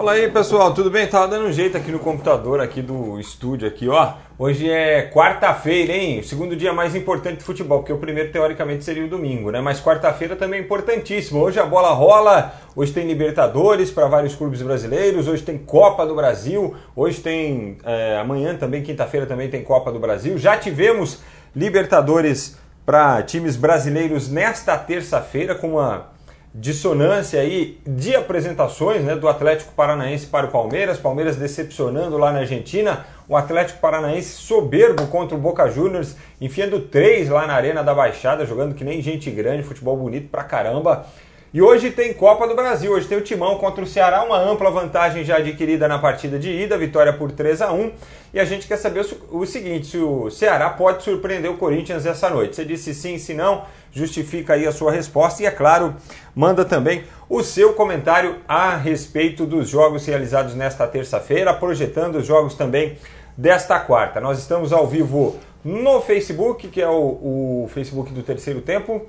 Fala aí pessoal, tudo bem? Tava dando um jeito aqui no computador aqui do estúdio aqui, ó. Hoje é quarta-feira, hein? O segundo dia mais importante do futebol, porque o primeiro teoricamente seria o domingo, né? Mas quarta-feira também é importantíssimo. Hoje a bola rola, hoje tem Libertadores para vários clubes brasileiros, hoje tem Copa do Brasil, hoje tem é, amanhã também, quinta-feira também tem Copa do Brasil. Já tivemos Libertadores para times brasileiros nesta terça-feira com uma dissonância aí de apresentações né, do Atlético Paranaense para o Palmeiras, Palmeiras decepcionando lá na Argentina, o Atlético Paranaense soberbo contra o Boca Juniors, enfiando três lá na Arena da Baixada, jogando que nem gente grande, futebol bonito pra caramba. E hoje tem Copa do Brasil, hoje tem o Timão contra o Ceará, uma ampla vantagem já adquirida na partida de ida, vitória por 3 a 1 E a gente quer saber o seguinte, se o Ceará pode surpreender o Corinthians essa noite. Você disse sim, se não, justifica aí a sua resposta e, é claro, manda também o seu comentário a respeito dos jogos realizados nesta terça-feira, projetando os jogos também desta quarta. Nós estamos ao vivo no Facebook, que é o, o Facebook do Terceiro Tempo,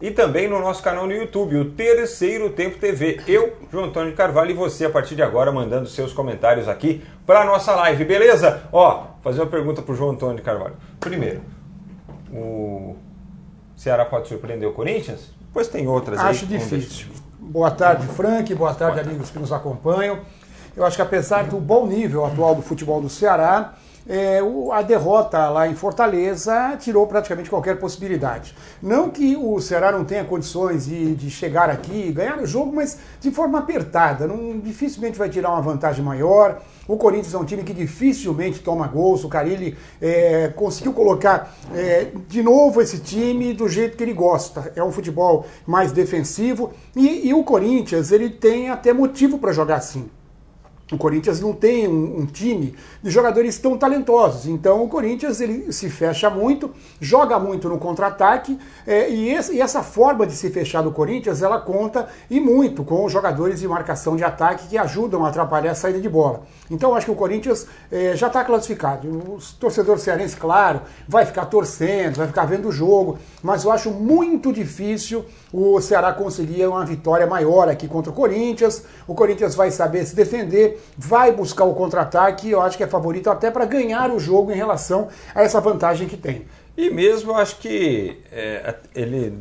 e também no nosso canal no YouTube, o Terceiro Tempo TV. Eu, João Antônio Carvalho, e você a partir de agora mandando seus comentários aqui para nossa live, beleza? Ó, fazer uma pergunta para o João Antônio Carvalho. Primeiro, o Ceará pode surpreender o Corinthians? Pois tem outras Acho aí. difícil. Boa tarde, Frank. Boa tarde, Boa amigos que nos acompanham. Eu acho que apesar do bom nível atual do futebol do Ceará, é, a derrota lá em Fortaleza tirou praticamente qualquer possibilidade. Não que o Ceará não tenha condições de, de chegar aqui e ganhar o jogo, mas de forma apertada. Não, dificilmente vai tirar uma vantagem maior. O Corinthians é um time que dificilmente toma gols. O Carilli é, conseguiu colocar é, de novo esse time do jeito que ele gosta. É um futebol mais defensivo. E, e o Corinthians ele tem até motivo para jogar assim. O Corinthians não tem um, um, time de jogadores tão talentosos. Então o Corinthians ele se fecha muito, joga muito no contra-ataque é, e, e, essa forma de se fechar do Corinthians ela conta e muito com os jogadores de marcação de ataque que ajudam a atrapalhar a saída de bola. Então acho que o Corinthians é, já está classificado. O torcedor cearense, claro, vai ficar torcendo, vai ficar vendo o jogo, mas eu acho muito difícil o Ceará conseguir uma vitória maior aqui contra o Corinthians. O Corinthians vai saber se defender vai buscar o contra-ataque e eu acho que é favorito até para ganhar o jogo em relação a essa vantagem que tem. E mesmo acho que é, ele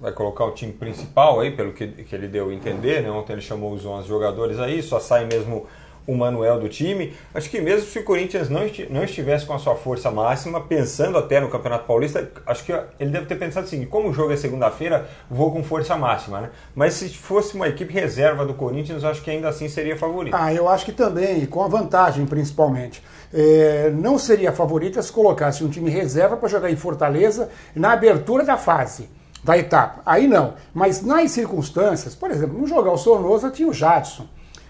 vai colocar o time principal aí, pelo que, que ele deu a entender, né? Ontem ele chamou os 11 jogadores aí, só sai mesmo o Manuel do time. Acho que mesmo se o Corinthians não, não estivesse com a sua força máxima, pensando até no Campeonato Paulista, acho que ele deve ter pensado assim: como o jogo é segunda-feira, vou com força máxima, né? Mas se fosse uma equipe reserva do Corinthians, acho que ainda assim seria favorito. Ah, eu acho que também, com a vantagem principalmente. É, não seria favorita se colocasse um time reserva para jogar em Fortaleza na abertura da fase da etapa. Aí não. Mas nas circunstâncias, por exemplo, no jogar o Sornosa tinha o Jadson.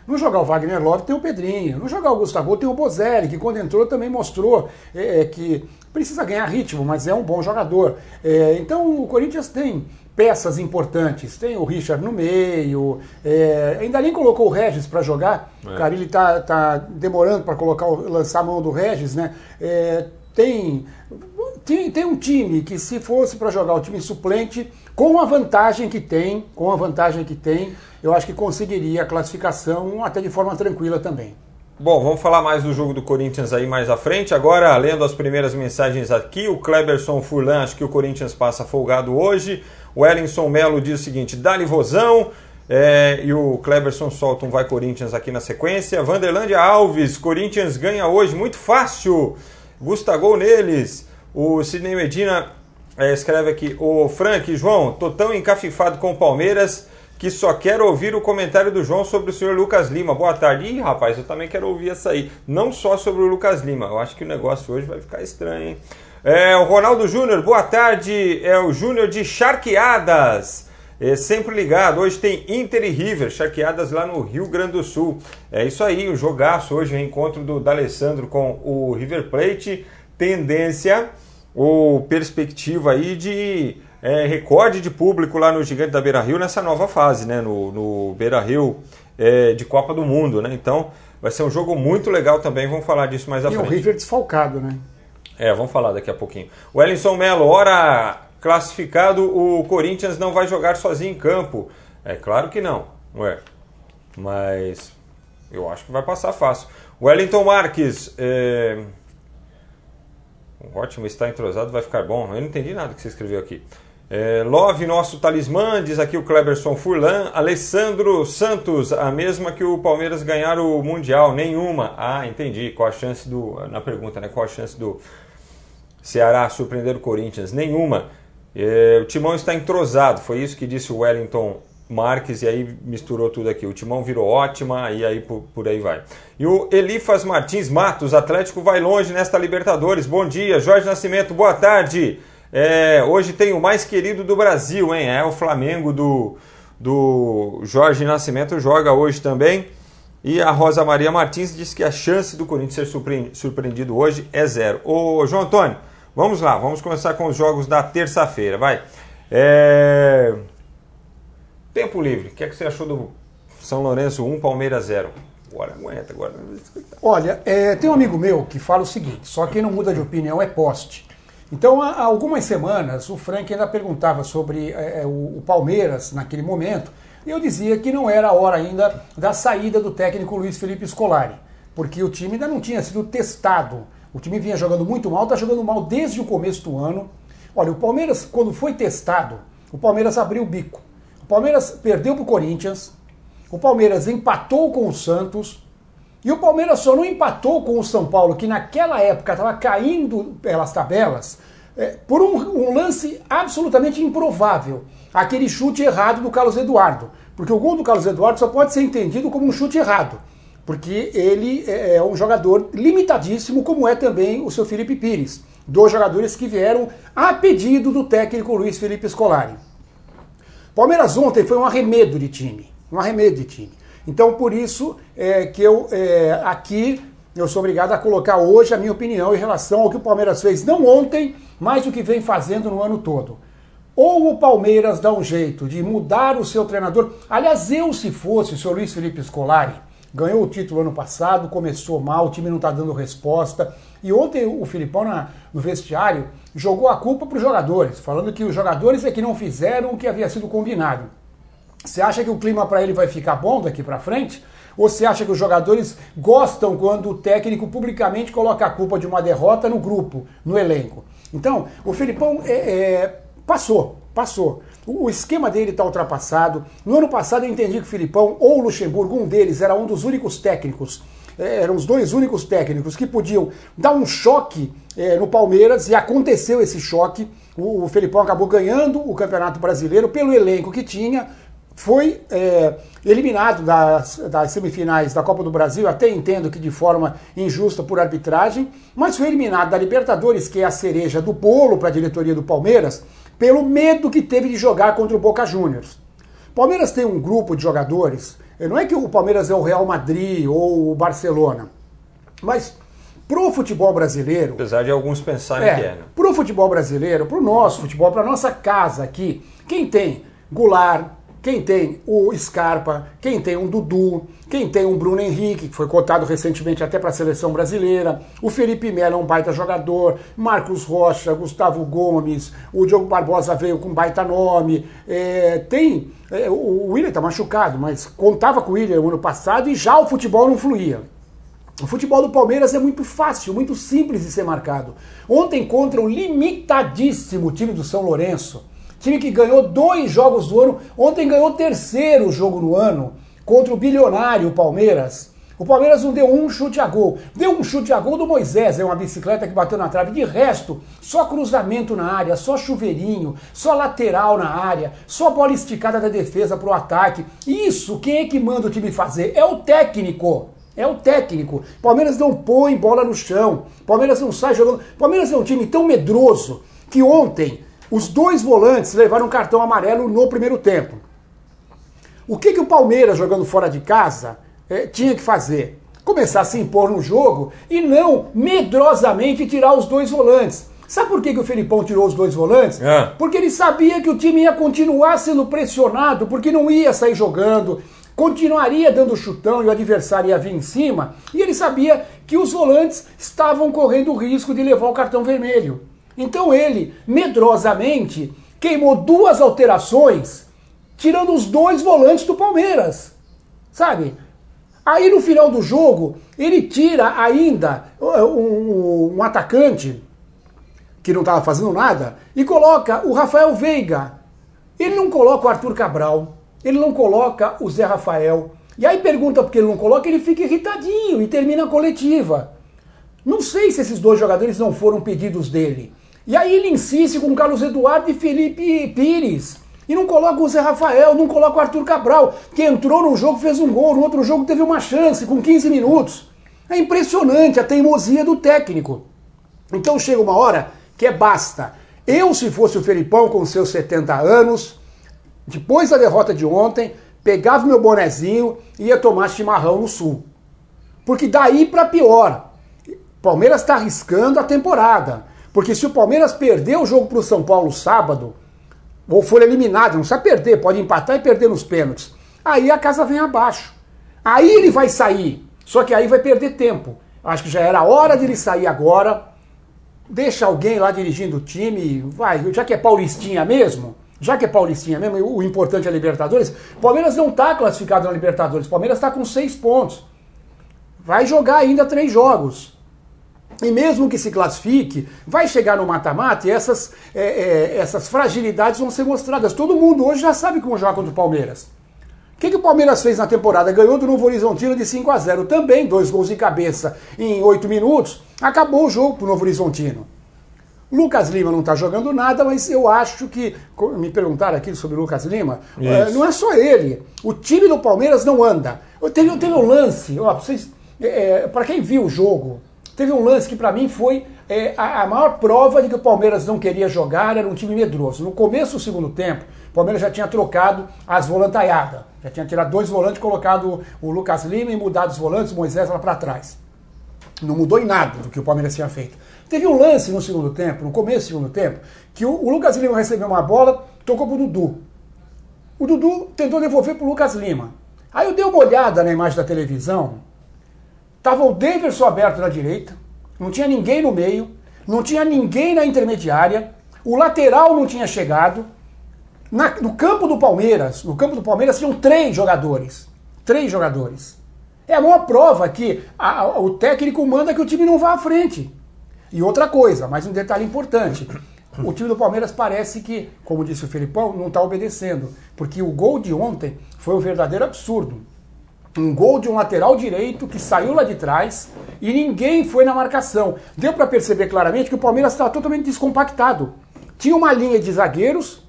No jogar o Wagner Love tem o Pedrinho. No jogar o Gustavo tem o Bozelli, que quando entrou também mostrou é, é, que precisa ganhar ritmo, mas é um bom jogador. É, então o Corinthians tem peças importantes. Tem o Richard no meio. É, ainda nem colocou o Regis para jogar. É. O Carilli está tá demorando para colocar lançar a mão do Regis, né? É, tem, tem, tem um time que se fosse para jogar o time suplente, com a vantagem que tem, com a vantagem que tem, eu acho que conseguiria a classificação até de forma tranquila também. Bom, vamos falar mais do jogo do Corinthians aí mais à frente. Agora, lendo as primeiras mensagens aqui, o Kleberson Furlan, acho que o Corinthians passa folgado hoje. O Ellingson Melo diz o seguinte: dá-lhe vozão. É, e o Kleberson solta um Vai Corinthians aqui na sequência. Vanderlândia Alves, Corinthians ganha hoje, muito fácil. Gustavo neles. O Sidney Medina é, escreve aqui: O Frank, João, tô tão encafifado com o Palmeiras que só quero ouvir o comentário do João sobre o senhor Lucas Lima. Boa tarde. Ih, rapaz, eu também quero ouvir essa aí. Não só sobre o Lucas Lima. Eu acho que o negócio hoje vai ficar estranho, hein? É, o Ronaldo Júnior, boa tarde. É o Júnior de Charqueadas. É, sempre ligado. Hoje tem Inter e River, charqueadas lá no Rio Grande do Sul. É isso aí, o jogaço hoje, o encontro do D'Alessandro com o River Plate. Tendência ou perspectiva aí de é, recorde de público lá no Gigante da Beira Rio nessa nova fase, né? No, no Beira Rio é, de Copa do Mundo, né? Então vai ser um jogo muito legal também, vamos falar disso mais à e frente. E o River desfalcado, né? É, vamos falar daqui a pouquinho. O Ellison Melo, hora classificado, o Corinthians não vai jogar sozinho em campo. É claro que não, ué. Mas Eu acho que vai passar fácil. Wellington Marques. É... Ótimo, está entrosado, vai ficar bom. Eu não entendi nada que você escreveu aqui. É, Love, nosso talismã, diz aqui o Cleberson Furlan. Alessandro Santos, a mesma que o Palmeiras ganhar o Mundial, nenhuma. Ah, entendi. Qual a chance do. Na pergunta, né? Qual a chance do Ceará surpreender o Corinthians? Nenhuma. É, o timão está entrosado, foi isso que disse o Wellington Marques, e aí misturou tudo aqui. O timão virou ótima, e aí por, por, aí vai. E o Elifas Martins Matos, Atlético vai longe nesta Libertadores. Bom dia, Jorge Nascimento, boa tarde. É, hoje tem o mais querido do Brasil, hein? É o Flamengo do, do Jorge Nascimento, joga hoje também. E a Rosa Maria Martins diz que a chance do Corinthians ser surpreendido hoje é zero. Ô, João Antônio, vamos lá, vamos começar com os jogos da terça-feira, vai. É... Tempo livre, o que, é que você achou do São Lourenço 1, Palmeiras 0? Agora aguenta, agora. Olha, é, tem um amigo meu que fala o seguinte: só quem não muda de opinião é poste. Então, há algumas semanas, o Frank ainda perguntava sobre é, é, o, o Palmeiras naquele momento, e eu dizia que não era a hora ainda da saída do técnico Luiz Felipe Scolari, porque o time ainda não tinha sido testado. O time vinha jogando muito mal, está jogando mal desde o começo do ano. Olha, o Palmeiras, quando foi testado, o Palmeiras abriu o bico. O Palmeiras perdeu para o Corinthians, o Palmeiras empatou com o Santos, e o Palmeiras só não empatou com o São Paulo, que naquela época estava caindo pelas tabelas, é, por um, um, lance absolutamente improvável. Aquele chute errado do Carlos Eduardo. Porque o gol do Carlos Eduardo só pode ser entendido como um chute errado. Porque ele é, é um jogador limitadíssimo, como é também o seu Felipe Pires. Dois jogadores que vieram a pedido do técnico Luiz Felipe Scolari. Palmeiras ontem foi um arremedo de time. Um arremedo de time. Então, por isso é, que eu é, aqui eu sou obrigado a colocar hoje a minha opinião em relação ao que o Palmeiras fez, não ontem, mas o que vem fazendo no ano todo. Ou o Palmeiras dá um jeito de mudar o seu treinador. Aliás, eu, se fosse o senhor Luiz Felipe Scolari, ganhou o título ano passado, começou mal, o time não está dando resposta. E ontem o Filipão, na, no vestiário, jogou a culpa para os jogadores, falando que os jogadores é que não fizeram o que havia sido combinado. Você acha que o clima para ele vai ficar bom daqui para frente? Ou você acha que os jogadores gostam quando o técnico publicamente coloca a culpa de uma derrota no grupo, no elenco? Então, o Felipão é, é, passou, passou. O, esquema dele está ultrapassado. No ano passado eu entendi que o Filipão ou o Luxemburgo, um deles, era um dos únicos técnicos é, eram os dois únicos técnicos que podiam dar um choque é, no Palmeiras e aconteceu esse choque. O, o acabou ganhando o Campeonato Brasileiro pelo elenco que tinha, foi é, eliminado das, das, semifinais da Copa do Brasil, até entendo que de forma injusta por arbitragem, mas foi eliminado da Libertadores, que é a cereja do bolo para a diretoria do Palmeiras, pelo medo que teve de jogar contra o Boca Juniors. Palmeiras tem um grupo de jogadores, não é que o Palmeiras é o Real Madrid ou o Barcelona, mas pro futebol brasileiro. Apesar de alguns pensarem é, que é. Né? Pro futebol brasileiro, pro nosso futebol, pra nossa casa aqui, quem tem Goulart, quem tem o Scarpa, quem tem um Dudu, quem tem um Bruno Henrique, que foi cotado recentemente até para a seleção brasileira, o Felipe Melo é um baita jogador, Marcos Rocha, Gustavo Gomes, o Diogo Barbosa veio com baita nome, é, tem. É, o William está machucado, mas contava com o William no ano passado e já o futebol não fluía. O futebol do Palmeiras é muito fácil, muito simples de ser marcado. Ontem contra o limitadíssimo time do São Lourenço, Time que ganhou dois jogos do ano, ontem ganhou o terceiro jogo no ano contra o bilionário Palmeiras. O Palmeiras não deu um chute a gol. Deu um chute a gol do Moisés, é uma bicicleta que bateu na trave. De resto, só cruzamento na área, só chuveirinho, só lateral na área, só bola esticada da defesa para o ataque. Isso, quem é que manda o time fazer? É o técnico. É o técnico. Palmeiras não põe bola no chão. Palmeiras não sai jogando. Palmeiras é um time tão medroso que ontem os dois volantes levaram cartão amarelo no primeiro tempo. O que, que o Palmeiras, jogando fora de casa, eh, tinha que fazer? Começar a se impor no jogo e não medrosamente tirar os dois volantes. Sabe por que, que o Felipão tirou os dois volantes? É. Porque ele sabia que o time ia continuar sendo pressionado, porque não ia sair jogando, continuaria dando chutão e o adversário ia vir em cima, e ele sabia que os volantes estavam correndo o risco de levar o cartão vermelho. Então ele, medrosamente, queimou duas alterações, tirando os dois volantes do Palmeiras. Sabe? Aí no final do jogo, ele tira ainda um, um atacante que não estava fazendo nada e coloca o Rafael Veiga. Ele não coloca o Arthur Cabral, ele não coloca o Zé Rafael. E aí pergunta porque ele não coloca, ele fica irritadinho e termina a coletiva. Não sei se esses dois jogadores não foram pedidos dele. E aí ele insiste com Carlos Eduardo e Felipe Pires. E não coloca o Zé Rafael, não coloca o Arthur Cabral, que entrou no jogo, fez um gol, no outro jogo teve uma chance com 15 minutos. É impressionante a teimosia do técnico. Então chega uma hora que é basta. Eu, se fosse o Felipão com seus 70 anos, depois da derrota de ontem, pegava meu bonezinho e ia tomar chimarrão no sul. Porque daí para pior. Palmeiras está arriscando a temporada. Porque se o Palmeiras perder o jogo para o São Paulo sábado, ou for eliminado, não precisa perder, pode empatar e perder nos pênaltis. Aí a casa vem abaixo. Aí ele vai sair, só que aí vai perder tempo. Acho que já era hora de ele sair agora. Deixa alguém lá dirigindo o time, vai, já que é Paulistinha mesmo, já que é Paulistinha mesmo, o importante é a Libertadores, Palmeiras não está classificado na Libertadores, Palmeiras está com seis pontos. Vai jogar ainda três jogos. E mesmo que se classifique, vai chegar no mata-mata e essas, é, é, essas fragilidades vão ser mostradas. Todo mundo hoje já sabe como jogar contra o Palmeiras. O que, que o Palmeiras fez na temporada? Ganhou do Novo Horizontino de 5 a 0 Também, dois gols de cabeça em 8 minutos. Acabou o jogo para o Novo Horizontino. Lucas Lima não está jogando nada, mas eu acho que. Me perguntaram aqui sobre o Lucas Lima. É, não é só ele. O time do Palmeiras não anda. Teve, teve um lance, é, é para quem viu o jogo, Teve um lance que para mim foi é, a, a, maior prova de que o Palmeiras não queria jogar, era um time medroso. No começo do segundo tempo, o Palmeiras já tinha trocado as volantaiadas. Já tinha tirado dois volantes, colocado o Lucas Lima e mudado os volantes, Moisés lá para trás. Não mudou em nada do que o Palmeiras tinha feito. Teve um lance no segundo tempo, no começo do segundo tempo, que o, o Lucas Lima recebeu uma bola, tocou pro Dudu. O Dudu tentou devolver pro Lucas Lima. Aí eu dei uma olhada na imagem da televisão, Estava o Davidson aberto na direita, não tinha ninguém no meio, não tinha ninguém na intermediária, o lateral não tinha chegado. Na, no campo do Palmeiras, no campo do Palmeiras tinham três jogadores. Três jogadores. É a maior prova que a, a, o técnico manda que o time não vá à frente. E outra coisa, mais um detalhe importante. O time do Palmeiras parece que, como disse o Felipão, não está obedecendo. Porque o gol de ontem foi um verdadeiro absurdo um gol de um lateral direito que saiu lá de trás e ninguém foi na marcação. Deu para perceber claramente que o Palmeiras estava totalmente descompactado. Tinha uma linha de zagueiros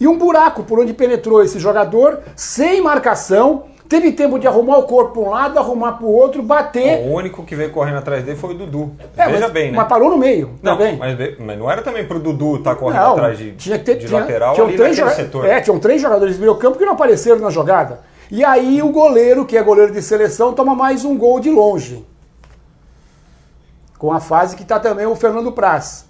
e um buraco por onde penetrou esse jogador sem marcação. Teve tempo de arrumar o corpo para um lado, arrumar para o outro, bater. O único que veio correndo atrás dele foi o Dudu. É, Veja mas, bem, né? Mas parou no meio não, também. Mas, mas, não era também para o Dudu estar tá correndo não, atrás de, tinha que ter, de tinha, lateral tinha ali três setor. É, tinham três jogadores de meio campo que não apareceram na jogada. E aí o goleiro, que é goleiro de seleção, toma mais um gol de longe. Com a fase que está também o Fernando Praz.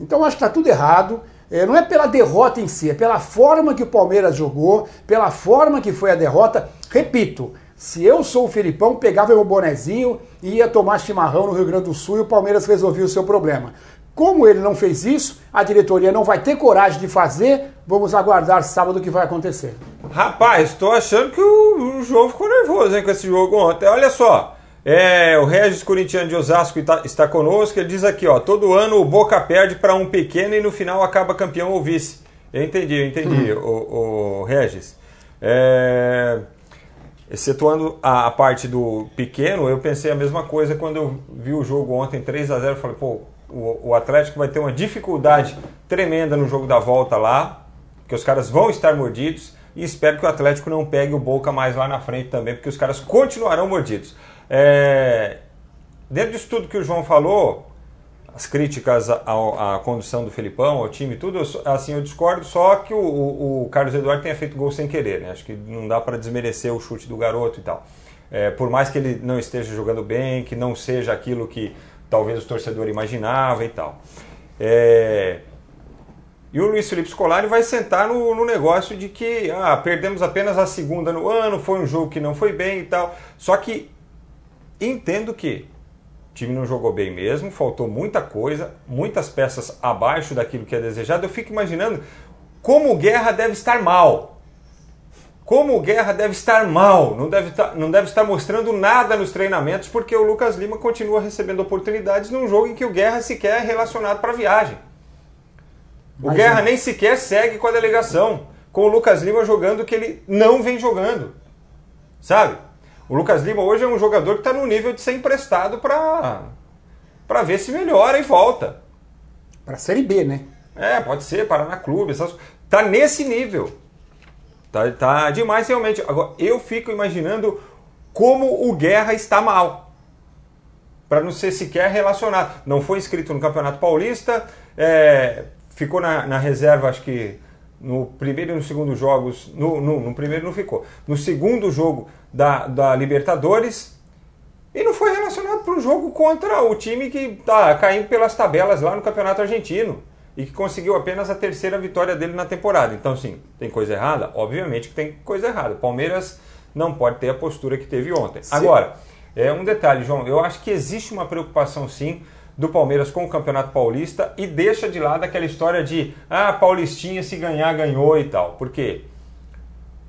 Então acho que está tudo errado. É, não é pela derrota em si, é pela forma que o Palmeiras jogou, pela forma que foi a derrota. Repito, se eu sou o Felipão, pegava meu bonezinho e ia tomar chimarrão no Rio Grande do Sul e o Palmeiras resolvia o seu problema. Como ele não fez isso, a diretoria não vai ter coragem de fazer. Vamos aguardar sábado o que vai acontecer. Rapaz, estou achando que o, o João ficou nervoso hein, com esse jogo ontem. Olha só, é, o Regis Corintiano de Osasco está, está conosco. Ele diz aqui: ó, todo ano o Boca perde para um pequeno e no final acaba campeão ou vice. Eu entendi, eu entendi, hum. o, o Regis. É, excetuando a, a, parte do pequeno, eu pensei a mesma coisa quando eu vi o jogo ontem 3 a 0 Falei, pô, o, o Atlético vai ter uma dificuldade tremenda no jogo da volta lá, porque os caras vão estar mordidos e espero que o Atlético não pegue o Boca mais lá na frente também, porque os caras continuarão mordidos. É... Dentro disso tudo que o João falou, as críticas à, condução do Felipão, ao time, tudo, assim, eu discordo, só que o, o, o Carlos Eduardo tenha feito gol sem querer, né? Acho que não dá para desmerecer o chute do garoto e tal. É, por mais que ele não esteja jogando bem, que não seja aquilo que talvez o torcedor imaginava e tal. É... E o Luiz Felipe Scolari vai sentar no, no, negócio de que ah, perdemos apenas a segunda no ano, foi um jogo que não foi bem e tal. Só que entendo que o time não jogou bem mesmo, faltou muita coisa, muitas peças abaixo daquilo que é desejado. Eu fico imaginando como o Guerra deve estar mal como o Guerra deve estar mal, não deve, tá, não deve estar mostrando nada nos treinamentos, porque o Lucas Lima continua recebendo oportunidades num jogo em que o Guerra sequer é relacionado para a viagem. O Mas Guerra é. nem sequer segue com a delegação, com o Lucas Lima jogando que ele não vem jogando. Sabe? O Lucas Lima hoje é um jogador que está no nível de ser emprestado para ver se melhora e volta. Para a Série B, né? É, pode ser, Paraná Clube. Essas... Tá nesse nível. Tá, tá demais realmente. Agora, eu fico imaginando como o Guerra está mal. Para não ser sequer relacionado. Não foi inscrito no Campeonato Paulista, é, ficou na, na, reserva, acho que no primeiro e no segundo jogos. No, no, no primeiro não ficou. No segundo jogo da, da Libertadores. E não foi relacionado para o jogo contra o time que está caindo pelas tabelas lá no Campeonato Argentino e que conseguiu apenas a terceira vitória dele na temporada. Então, sim, tem coisa errada? Obviamente que tem coisa errada. O Palmeiras não pode ter a postura que teve ontem. Sim. Agora, é um detalhe, João, eu acho que existe uma preocupação sim do Palmeiras com o Campeonato Paulista e deixa de lado aquela história de ah, Paulistinha se ganhar, ganhou e tal. Por quê?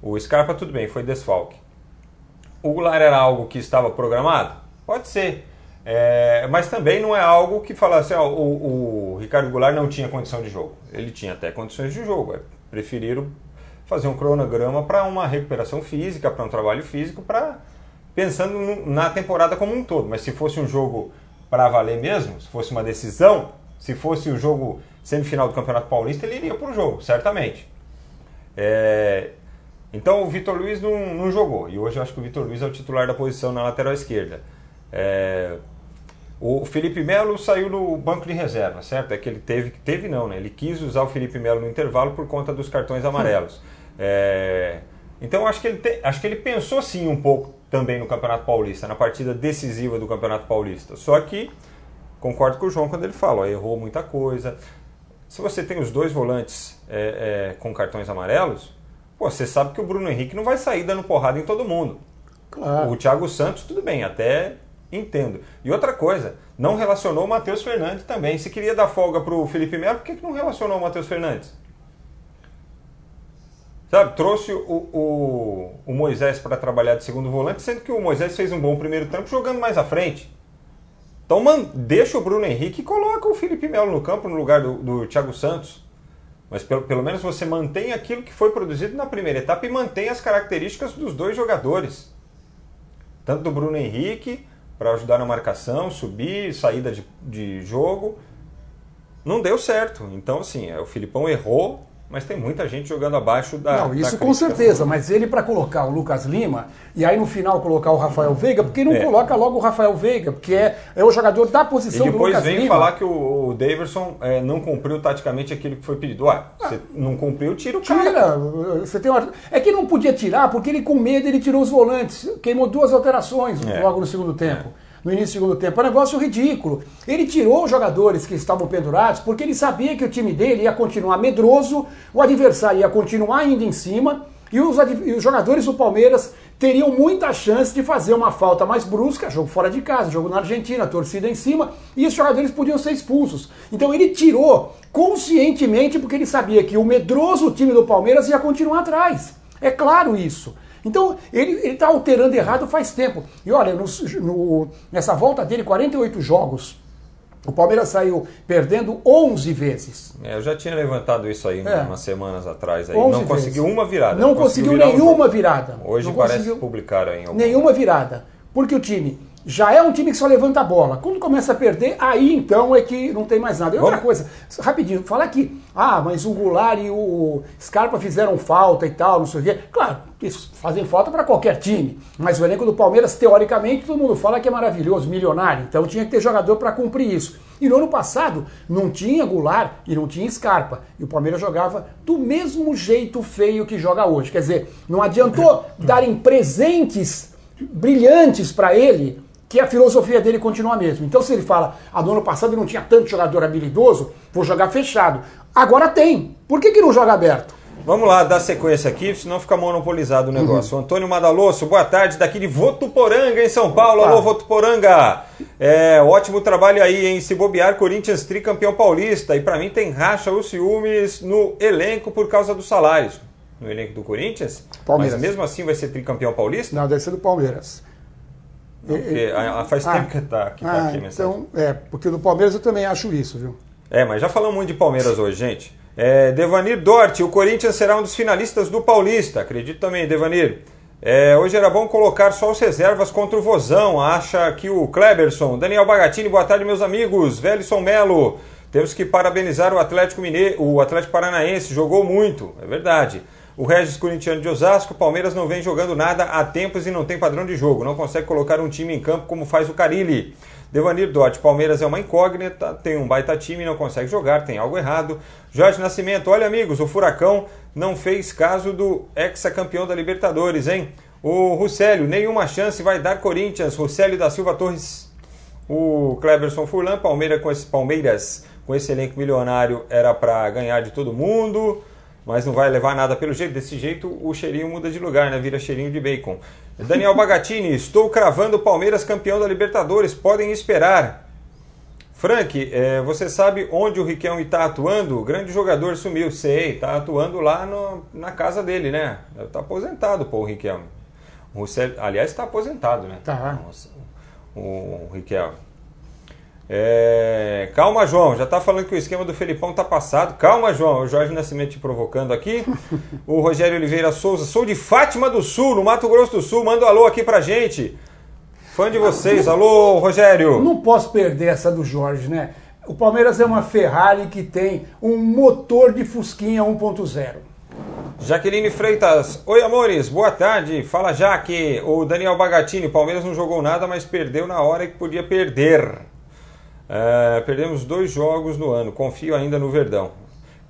O Scarpa, tudo bem, foi desfalque. O Goulart era algo que estava programado? Pode ser. É, mas também não é algo que falasse, assim, o, o, Ricardo Goulart não tinha condição de jogo. Ele tinha até condições de jogo. É, preferiram fazer um cronograma para uma recuperação física, para um trabalho físico, para pensando na temporada como um todo. Mas se fosse um jogo para valer mesmo, se fosse uma decisão, se fosse o jogo semifinal do Campeonato Paulista, ele iria para o jogo, certamente. É, então o Vitor Luiz não, não, jogou. E hoje eu acho que o Vitor Luiz é o titular da posição na lateral esquerda. É, o Felipe Melo saiu no banco de reserva, certo? É que ele teve, teve não, né? Ele quis usar o Felipe Melo no intervalo por conta dos cartões amarelos. É, então acho que, ele te, acho que ele pensou sim um pouco também no Campeonato Paulista, na partida decisiva do Campeonato Paulista. Só que concordo com o João quando ele fala, ó, errou muita coisa. Se você tem os dois volantes é, é, com cartões amarelos, pô, você sabe que o Bruno Henrique não vai sair dando porrada em todo mundo. Claro. O Thiago Santos, tudo bem, até Entendo. E outra coisa, não relacionou o Matheus Fernandes também. Se queria dar folga para o Felipe Melo, por que, que não relacionou o Matheus Fernandes? Sabe, trouxe o, o, o Moisés para trabalhar de segundo volante, sendo que o Moisés fez um bom primeiro tempo jogando mais à frente. Então man, deixa o Bruno Henrique e coloca o Felipe Melo no campo no lugar do, do Thiago Santos. Mas pelo, pelo menos você mantém aquilo que foi produzido na primeira etapa e mantém as características dos dois jogadores. Tanto do Bruno Henrique para ajudar na marcação, subir, saída de, de jogo. Não deu certo. Então, assim, é, o Filipão errou, mas tem muita gente jogando abaixo da. Não, isso da com certeza, mas ele para colocar o Lucas Lima e aí no final colocar o Rafael Veiga, porque não é. coloca logo o Rafael Veiga, porque é, é o jogador da posição do Lucas Lima. depois vem falar que o, o Daverson é, não cumpriu taticamente aquilo que foi pedido. Ah, ah você não cumpriu, tira o cara. Tira. Você tem uma... É que não podia tirar, porque ele com medo ele tirou os volantes. Queimou duas alterações é. logo no segundo tempo. No início do segundo tempo. É um negócio ridículo. Ele tirou os jogadores que estavam pendurados porque ele sabia que o time dele ia continuar medroso, o adversário ia continuar indo em cima e os, e os jogadores do Palmeiras teriam muita chance de fazer uma falta mais brusca, jogo fora de casa, jogo na Argentina, torcida em cima, e os jogadores podiam ser expulsos. Então ele tirou conscientemente porque ele sabia que o medroso time do Palmeiras ia continuar atrás. É claro isso. Então, ele está alterando errado faz tempo. E olha, no, no, nessa volta dele, 48 jogos, o Palmeiras saiu perdendo 11 vezes. É, eu já tinha levantado isso aí é. umas semanas atrás. Aí. Não conseguiu uma virada. Não, não conseguiu, conseguiu nenhuma virada. Hoje não parece publicar aí. Nenhuma virada. Porque o time já é um time que só levanta a bola. Quando começa a perder, aí então é que não tem mais nada. E outra coisa, rapidinho, falar aqui, ah, mas o Goulart e o Scarpa fizeram falta e tal, não sei o quê. Claro, isso fazem falta para qualquer time. Mas o elenco do Palmeiras, teoricamente, todo mundo fala que é maravilhoso, milionário. Então tinha que ter jogador para cumprir isso. E no ano passado não tinha Goulart e não tinha Scarpa. E o Palmeiras jogava do mesmo jeito feio que joga hoje. Quer dizer, não adiantou darem presentes brilhantes para ele que a filosofia dele continua a mesma. Então, se ele fala, ah, no ano passado não tinha tanto jogador habilidoso, vou jogar fechado. Agora tem. Por que, que não joga aberto? Vamos lá, dar sequência aqui, senão fica monopolizado o negócio. Uhum. Antônio Madalosso, boa tarde, daqui de Votuporanga, em São Paulo. Opa. Alô, Votuporanga! É, ótimo trabalho aí, em Se bobear, Corinthians tricampeão paulista. E para mim tem racha os ciúmes no elenco por causa dos salários. no elenco do Corinthians? Palmeiras. Mas mesmo assim vai ser tricampeão paulista? Não, deve ser do Palmeiras. Não, porque ah, faz Ah. tempo que tá, que tá Ah, aqui a mensagem. então, é, porque do Palmeiras eu também acho isso, viu? É, mas já falamos muito de Palmeiras hoje, gente. É, Devanir Dort, o Corinthians será um dos finalistas do Paulista. Acredito também, Devanir. É, hoje era bom colocar só os reservas contra o Vozão. Acha que o Kleberson, Daniel Bagatini, boa tarde, meus amigos. Velison Melo, temos que parabenizar o Atlético Mineiro, o Atlético Paranaense, jogou muito, é verdade. O Regis Corintiano de Osasco, Palmeiras não vem jogando nada há tempos e não tem padrão de jogo. Não consegue colocar um time em campo como faz o Carilli. Devanir Dort, Palmeiras é uma incógnita, tem um baita time, não consegue jogar, tem algo errado. Jorge Nascimento, olha amigos, o Furacão não fez caso do ex-campeão da Libertadores, hein? O Russelio, nenhuma chance vai dar Corinthians. Russelio da Silva Torres, o Cleberson Furlan, Palmeiras com esse Palmeiras com esse elenco milionário era para ganhar de todo mundo, mas não vai levar nada pelo jeito. Desse jeito o cheirinho muda de lugar, né? Vira cheirinho de bacon. Daniel Bagatini, estou cravando o Palmeiras campeão da Libertadores. Podem esperar. Frank, é, você sabe onde o Riquelme está atuando? O grande jogador sumiu, sei, está atuando lá no- na casa dele, né? Está aposentado, pô, o Riquelme. O Russell, aliás, está aposentado, né? Tá. O, o Riquelme. É, calma, João. Já tá falando que o esquema do Felipão tá passado. Calma, João. O Jorge Nascimento te provocando aqui. O Rogério Oliveira Souza. Sou de Fátima do Sul, no Mato Grosso do Sul. Manda um alô aqui pra gente. Fã de vocês. Alô, Rogério. Não posso perder essa do Jorge, né? O Palmeiras é uma Ferrari que tem um motor de Fusquinha 1.0. Jaqueline Freitas. Oi, amores. Boa tarde. Fala, Jaque. O Daniel Bagatini. O Palmeiras não jogou nada, mas perdeu na hora que podia perder. É, perdemos dois jogos no ano. Confio ainda no Verdão.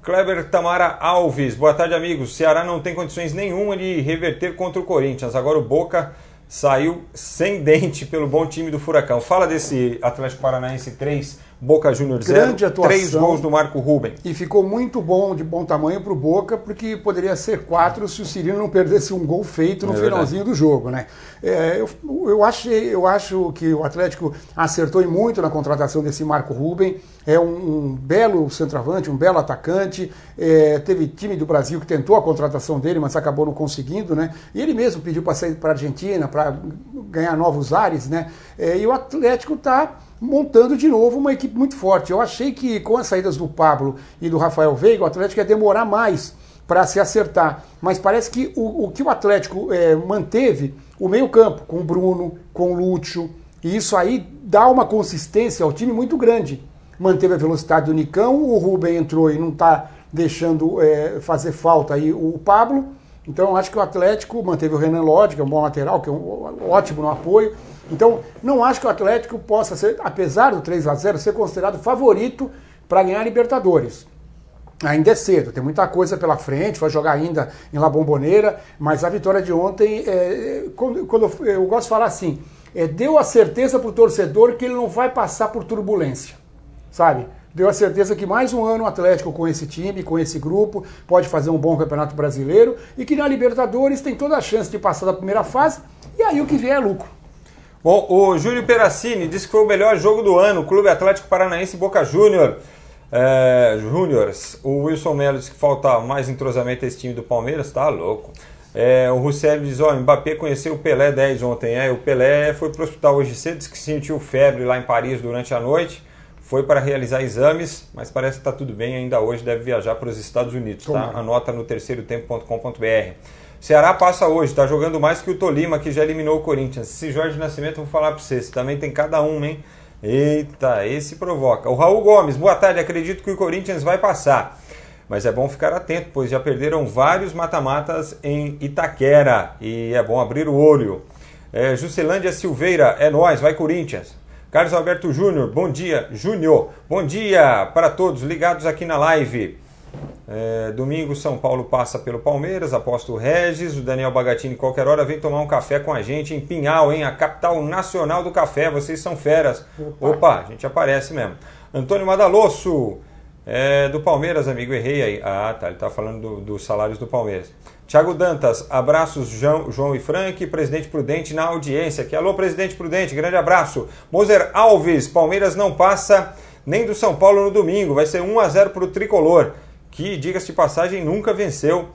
Kleber Tamara Alves. Boa tarde, amigos. Ceará não tem condições nenhuma de reverter contra o Corinthians. Agora o Boca saiu sem dente pelo bom time do Furacão. Fala desse Atlético Paranaense 3, Boca Júnior 0. Grande atuação. Três gols do Marco Ruben. E ficou muito bom, de bom tamanho para o Boca, porque poderia ser quatro se o Cirino não perdesse um gol feito no É finalzinho do jogo, né? É, eu, eu, achei, eu acho que o Atlético acertou muito na contratação desse Marco Ruben. É um, um belo centroavante, um belo atacante. É, teve time do Brasil que tentou a contratação dele, mas acabou não conseguindo, né? E ele mesmo pediu para sair para a Argentina, para ganhar novos ares, né? É, e o Atlético está montando de novo uma equipe muito forte. Eu achei que com as saídas do Pablo e do Rafael Veiga, o Atlético ia demorar mais para se acertar. Mas parece que o, o que o Atlético é, manteve, o meio-campo, com o Bruno, com o Lúcio, e isso aí dá uma consistência ao time muito grande. Manteve a velocidade do Nicão, o Rubem entrou e não está deixando é, fazer falta aí o Pablo. Então, acho que o Atlético manteve o Renan Lodge, que é um bom lateral, que é um, ótimo no apoio. Então, não acho que o Atlético possa ser, apesar do 3 a 0 ser considerado favorito para ganhar a Libertadores. Ainda é cedo, tem muita coisa pela frente, vai jogar ainda em La Bombonera, mas a vitória de ontem, é, quando, quando eu, eu, gosto de falar assim, é, deu a certeza para o torcedor que ele não vai passar por turbulência, sabe? Deu a certeza que mais um ano o Atlético com esse time, com esse grupo, pode fazer um bom campeonato brasileiro e que na Libertadores tem toda a chance de passar da primeira fase e aí o que vier é lucro. Bom, o Júlio Peracini disse que foi o melhor jogo do ano, Clube Atlético Paranaense Boca Júnior. É, Júniors, o Wilson Melo disse que falta mais entrosamento a esse time do Palmeiras, tá louco. É, o Russelli diz, ó, Mbappé conheceu o Pelé 10 ontem, é, o Pelé foi para o hospital hoje cedo, disse que sentiu febre lá em Paris durante a noite, foi para realizar exames, mas parece que está tudo bem, ainda hoje deve viajar para os Estados Unidos, tá? Anota no terceiro tempo.com.br. Ceará passa hoje, está jogando mais que o Tolima, que já eliminou o Corinthians. Se Jorge Nascimento, vou falar para vocês, também tem cada um, hein? Eita, esse provoca. O Raul Gomes, boa tarde. Acredito que o Corinthians vai passar. Mas é bom ficar atento, pois já perderam vários mata-matas em Itaquera. E é bom abrir o olho. É, Juscelândia Silveira, é nós, vai Corinthians. Carlos Alberto Júnior, bom dia. Júnior, bom dia para todos ligados aqui na live. É, domingo, São Paulo passa pelo Palmeiras, aposto o Regis, o Daniel Bagatini, qualquer hora vem tomar um café com a gente em Pinhal, hein? A capital nacional do café, vocês são feras. Opa, Opa a gente aparece mesmo. Antônio Madalosso, é, do Palmeiras, amigo, errei aí. Ah, tá, ele tá falando dos do salários do Palmeiras. Tiago Dantas, abraços João, João e Frank, presidente Prudente na audiência aqui. Alô, presidente Prudente, grande abraço. Moser Alves, Palmeiras não passa nem do São Paulo no domingo, vai ser 1 a 0 para o Tricolor que, diga-se de passagem, nunca venceu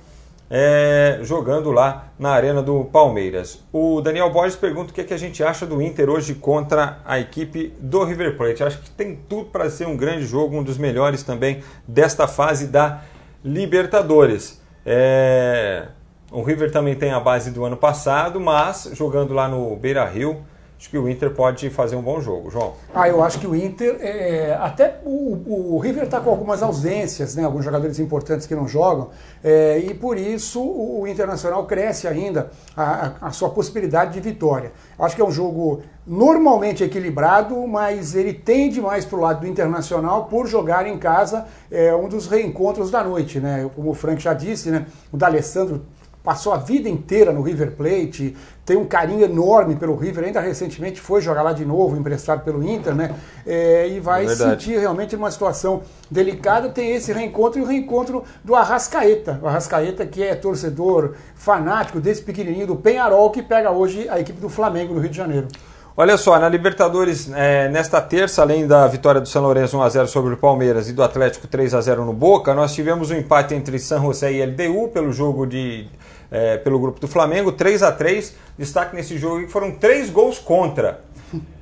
é, jogando lá na Arena do Palmeiras. O Daniel Borges pergunta o que, é que a gente acha do Inter hoje contra a equipe do River Plate. Acho que tem tudo para ser um grande jogo, um dos melhores também desta fase da Libertadores. É, o River também tem a base do ano passado, mas jogando lá no Beira Rio acho que o Inter pode fazer um bom jogo, João. Ah, eu acho que o Inter, é, até o, o River está com algumas ausências, né, alguns jogadores importantes que não jogam, é, e por isso o, o Internacional cresce ainda a, a, sua possibilidade de vitória. Acho que é um jogo normalmente equilibrado, mas ele tende mais para o lado do Internacional por jogar em casa é, um dos reencontros da noite, né? Como o Frank já disse, né? O D'Alessandro passou a vida inteira no River Plate, tem um carinho enorme pelo River, ainda recentemente foi jogar lá de novo, emprestado pelo Inter, né? É, e vai é sentir realmente uma situação delicada. Tem esse reencontro e o reencontro do Arrascaeta. O Arrascaeta, que é torcedor fanático desse pequenininho do Penharol, que pega hoje a equipe do Flamengo no Rio de Janeiro. Olha só, na Libertadores, é, nesta terça, além da vitória do São Lourenço 1x0 sobre o Palmeiras e do Atlético 3x0 no Boca, nós tivemos um empate entre San José e LDU pelo jogo de é, pelo grupo do Flamengo, 3 a 3 Destaque nesse jogo foram três gols contra.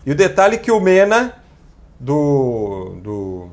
E o detalhe é que o Mena, do, do,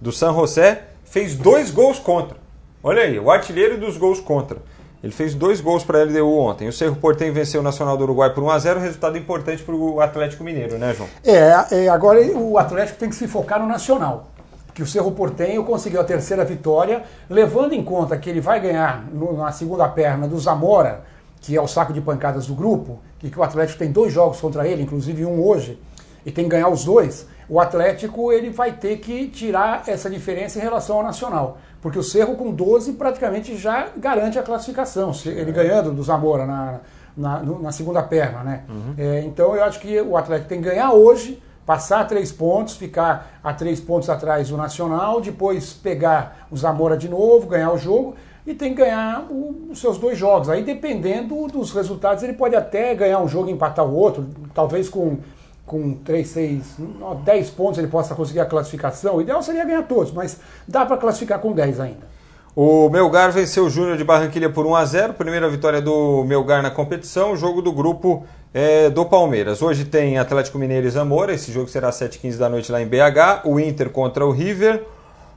do San José, fez dois gols contra. Olha aí, o artilheiro dos gols contra. Ele fez dois gols para a LDU ontem. O Cerro Portem venceu o Nacional do Uruguai por 1 a 0 resultado importante para o Atlético Mineiro, né, João? É, é, agora o Atlético tem que se focar no Nacional que o Cerro Portenho conseguiu a terceira vitória, levando em conta que ele vai ganhar no, na segunda perna do Zamora, que é o saco de pancadas do grupo, que, que o Atlético tem dois jogos contra ele, inclusive um hoje, e tem que ganhar os dois. O Atlético ele vai ter que tirar essa diferença em relação ao Nacional, porque o Cerro com 12 praticamente já garante a classificação, ele ganhando do Zamora na, na, na segunda perna, né? Uhum. É, então eu acho que o Atlético tem que ganhar hoje passar três pontos, ficar a três pontos atrás do Nacional, depois pegar o Zamora de novo, ganhar o jogo e tem que ganhar o, os seus dois jogos. Aí, dependendo dos resultados, ele pode até ganhar um jogo e empatar o outro, talvez com, com 3, 6, 10 pontos ele possa conseguir a classificação. O ideal seria ganhar todos, mas dá para classificar com 10 ainda. O Melgar venceu o Júnior de Barranquilha por 1 a 0 primeira vitória do Melgar na competição, jogo do grupo é, do Palmeiras. Hoje tem Atlético Mineiro e Zamora, esse jogo será às 7h15 da noite lá em BH. O Inter contra o River.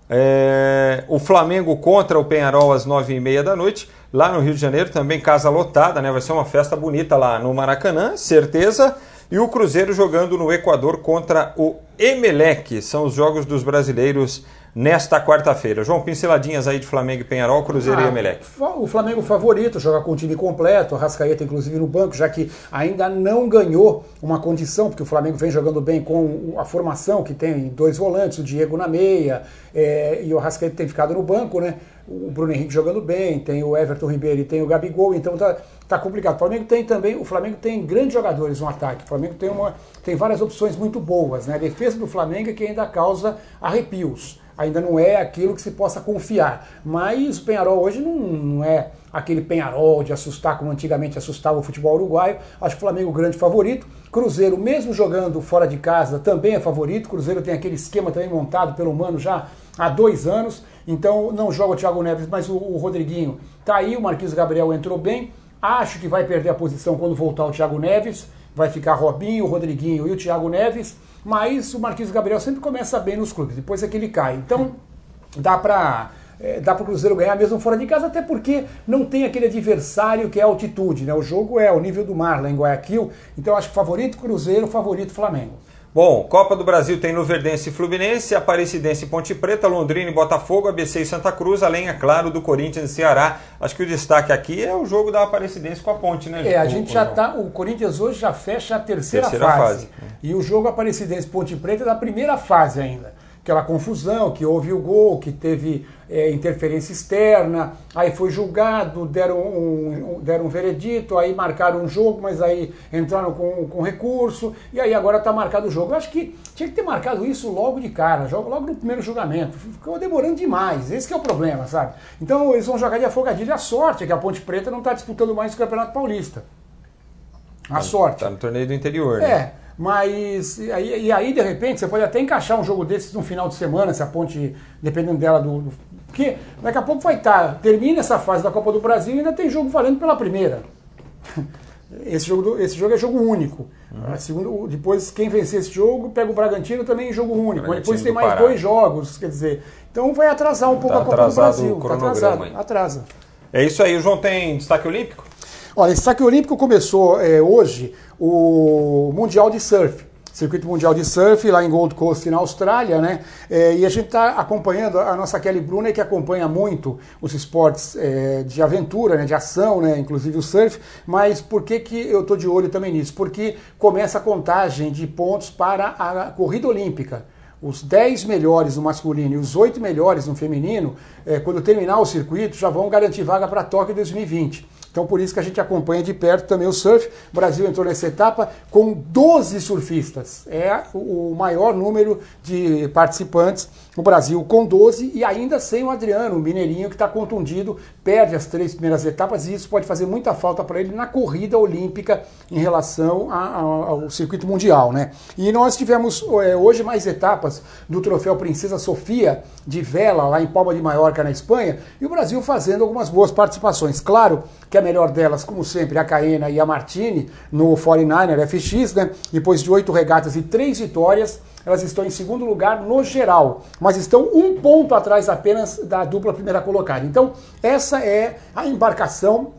É, o Flamengo contra o Penharol às 9h30 da noite. Lá no Rio de Janeiro também casa lotada, né? Vai ser uma festa bonita lá no Maracanã, certeza. E o Cruzeiro jogando no Equador contra o Emelec. São os jogos dos brasileiros nesta quarta-feira. João, pinceladinhas aí de Flamengo e Penharol, Cruzeiro ah, e Emelec. O Flamengo favorito, joga com o time completo, a Rascaeta inclusive no banco, já que ainda não ganhou uma condição, porque o Flamengo vem jogando bem com a formação que tem dois volantes, o Diego na meia, é, e o Rascaeta tem ficado no banco, né? O Bruno Henrique jogando bem, tem o Everton Ribeiro e tem o Gabigol, então tá, tá complicado. O Flamengo tem também, o Flamengo tem grandes jogadores no ataque. O Flamengo tem, uma, tem várias opções muito boas, né? A defesa do Flamengo é que ainda causa arrepios ainda não é aquilo que se possa confiar. Mas o Penharol hoje não, não é aquele Penharol de assustar como antigamente assustava o futebol uruguaio. Acho que o Flamengo é grande favorito. Cruzeiro, mesmo jogando fora de casa, também é favorito. Cruzeiro tem aquele esquema também montado pelo Mano já há dois anos. Então não joga o Thiago Neves, mas o, o Rodriguinho tá aí. O Marquinhos Gabriel entrou bem. Acho que vai perder a posição quando voltar o Thiago Neves. Vai ficar Robinho, o Rodriguinho e o Thiago Neves mas o Marquinhos Gabriel sempre começa bem nos clubes, depois é que ele cai. Então dá para é, dá para o Cruzeiro ganhar mesmo fora de casa, até porque não tem aquele adversário que é altitude, né? O jogo é o nível do mar lá em Guayaquil, então acho que favorito Cruzeiro, favorito Flamengo. Bom, Copa do Brasil tem Luverdense e Fluminense, Aparecidense e Ponte Preta, Londrina e Botafogo, ABC e Santa Cruz, além, é claro, do Corinthians e Ceará. Acho que o destaque aqui é o jogo da Aparecidense com a Ponte, né? É, a gente já tá. O Corinthians hoje já fecha a terceira, terceira fase. fase. E o jogo Aparecidense Ponte Preta é da primeira fase ainda aquela confusão, que houve o gol, que teve é, interferência externa, aí foi julgado, deram um, um, deram um veredito, aí marcaram um jogo, mas aí entraram com, com recurso, e aí agora está marcado o jogo. Eu acho que tinha que ter marcado isso logo de cara, logo no primeiro julgamento. Ficou demorando demais, esse é o problema, sabe? Então eles vão jogar de afogadilha. A sorte é que a Ponte Preta não está disputando mais o Campeonato Paulista. A tá, sorte. Está no torneio do interior, né? É. Mas e aí, e aí, de repente, você pode até encaixar um jogo desses no final de semana, se a ponte, dependendo dela, do, do Porque daqui a pouco vai estar, termina essa fase da Copa do Brasil e ainda tem jogo valendo pela primeira. Esse jogo, do, esse jogo é jogo único. Uhum. Segundo, depois, quem vencer esse jogo, pega o Bragantino também em jogo único. Bragantino depois tem mais Pará. dois jogos, quer dizer. Então vai atrasar um pouco tá a Copa do Brasil. Está atrasado, atrasa. É isso aí. O João tem destaque olímpico? Olha, destaque olímpico começou é, hoje o Mundial de Surf circuito mundial de surf lá em Gold Coast, na Austrália, né? É, e a gente está acompanhando a nossa Kelly Brunner, que acompanha muito os esportes é, de aventura, né? de ação, né? inclusive o surf. Mas por que, que eu estou de olho também nisso? Porque começa a contagem de pontos para a corrida olímpica os 10 melhores no masculino e os 8 melhores no feminino, é, quando terminar o circuito, já vão garantir vaga para Tóquio 2020. Então por isso que a gente acompanha de perto também o surf. O Brasil entrou nessa etapa com 12 surfistas. É o maior número de participantes no Brasil com 12 e ainda sem o Adriano, o mineirinho que está contundido, perde as três primeiras etapas e isso pode fazer muita falta para ele na corrida olímpica em relação a, a, ao circuito mundial, né? E nós tivemos é, hoje mais etapas do troféu Princesa Sofia de vela lá em Palma de Maiorca na Espanha e o Brasil fazendo algumas boas participações. Claro que a melhor delas, como sempre, a Caena e a Martini no 49er FX, né? Depois de oito regatas e três vitórias, elas estão em segundo lugar no geral, mas estão um ponto atrás apenas da dupla primeira colocada. Então, essa é a embarcação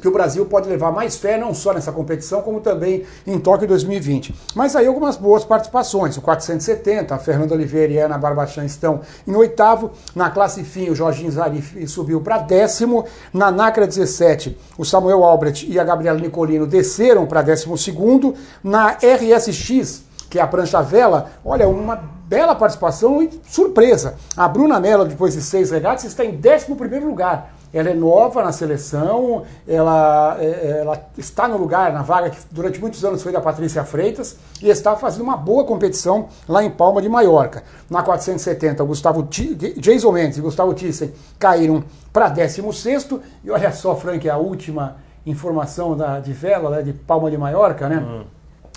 que o Brasil pode levar mais fé não só nessa competição, como também em Tóquio 2020. Mas aí algumas boas participações. O 470, a Fernanda Oliveira e a Ana Barbachan estão em oitavo. Na classe fim, o Jorginho Zarif subiu para décimo. Na NACRA 17, o Samuel Albrecht e a Gabriela Nicolino desceram para décimo segundo. Na RSX, que é a prancha vela, olha, uma bela participação e surpresa. A Bruna Mello, depois de seis regatas, está em décimo primeiro lugar. Ela é nova na seleção, ela, é, ela está no lugar, na vaga que durante muitos anos foi da Patrícia Freitas e está fazendo uma boa competição lá em Palma de Maiorca. Na 470, o Gustavo T Jason Mendes e Gustavo Thyssen caíram para 16 e olha só, Frank, a última informação da, de vela, né, de Palma de Maiorca, né? Uhum.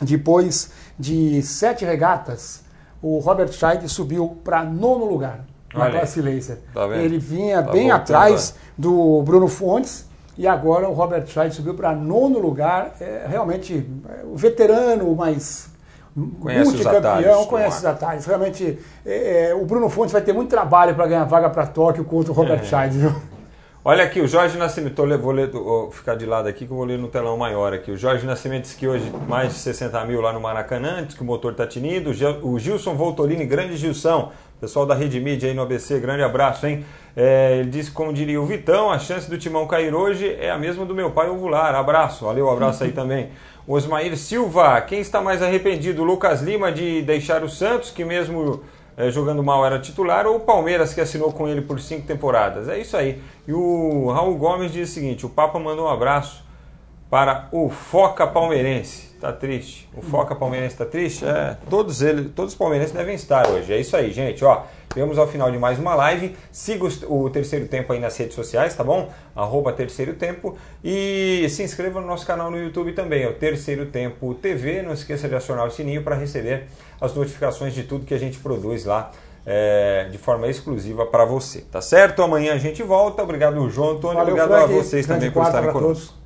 Depois de sete regatas, o Robert Scheid subiu para nono lugar na classe laser. Tá Ele vinha tá bem atrás do Bruno Fontes e agora o Robert Scheid subiu para nono lugar. É, realmente, é, o veterano, mas conhece multicampeão, os conhece os atalhos. Realmente, é, é, o Bruno Fontes vai ter muito trabalho para ganhar vaga para Tóquio contra o Robert é. Scheid. Olha aqui, o Jorge Nascimento, vou, ler, vou ficar de lado aqui que eu vou ler no telão maior aqui. O Jorge Nascimento disse que hoje mais de 60 mil lá no Maracanã, diz que o motor está tinindo. O Gilson Voltolini, grande Gilson, pessoal da Rede Mídia aí no ABC, grande abraço, hein? É, ele disse, como diria o Vitão, a chance do Timão cair hoje é a mesma do meu pai ovular. Abraço, valeu, abraço aí também. Osmair Silva, quem está mais arrependido? Lucas Lima de deixar o Santos, que mesmo é, jogando mal era titular, ou o Palmeiras que assinou com ele por cinco temporadas. É isso aí. E o Raul Gomes diz o seguinte: o Papa mandou um abraço para o Foca Palmeirense. Tá triste. O Foca Palmeirense tá triste? É, todos eles, todos os palmeirenses devem estar hoje. É isso aí, gente. Ó, Chegamos ao final de mais uma live. Siga o Terceiro Tempo aí nas redes sociais, tá bom? Arroba Terceiro Tempo. E se inscreva no nosso canal no YouTube também, é o Terceiro Tempo TV. Não esqueça de acionar o sininho para receber as notificações de tudo que a gente produz lá é, de forma exclusiva para você, tá certo? Amanhã a gente volta. Obrigado, João Antônio. Valeu, Obrigado Frank, a vocês também por estarem conosco. Todos.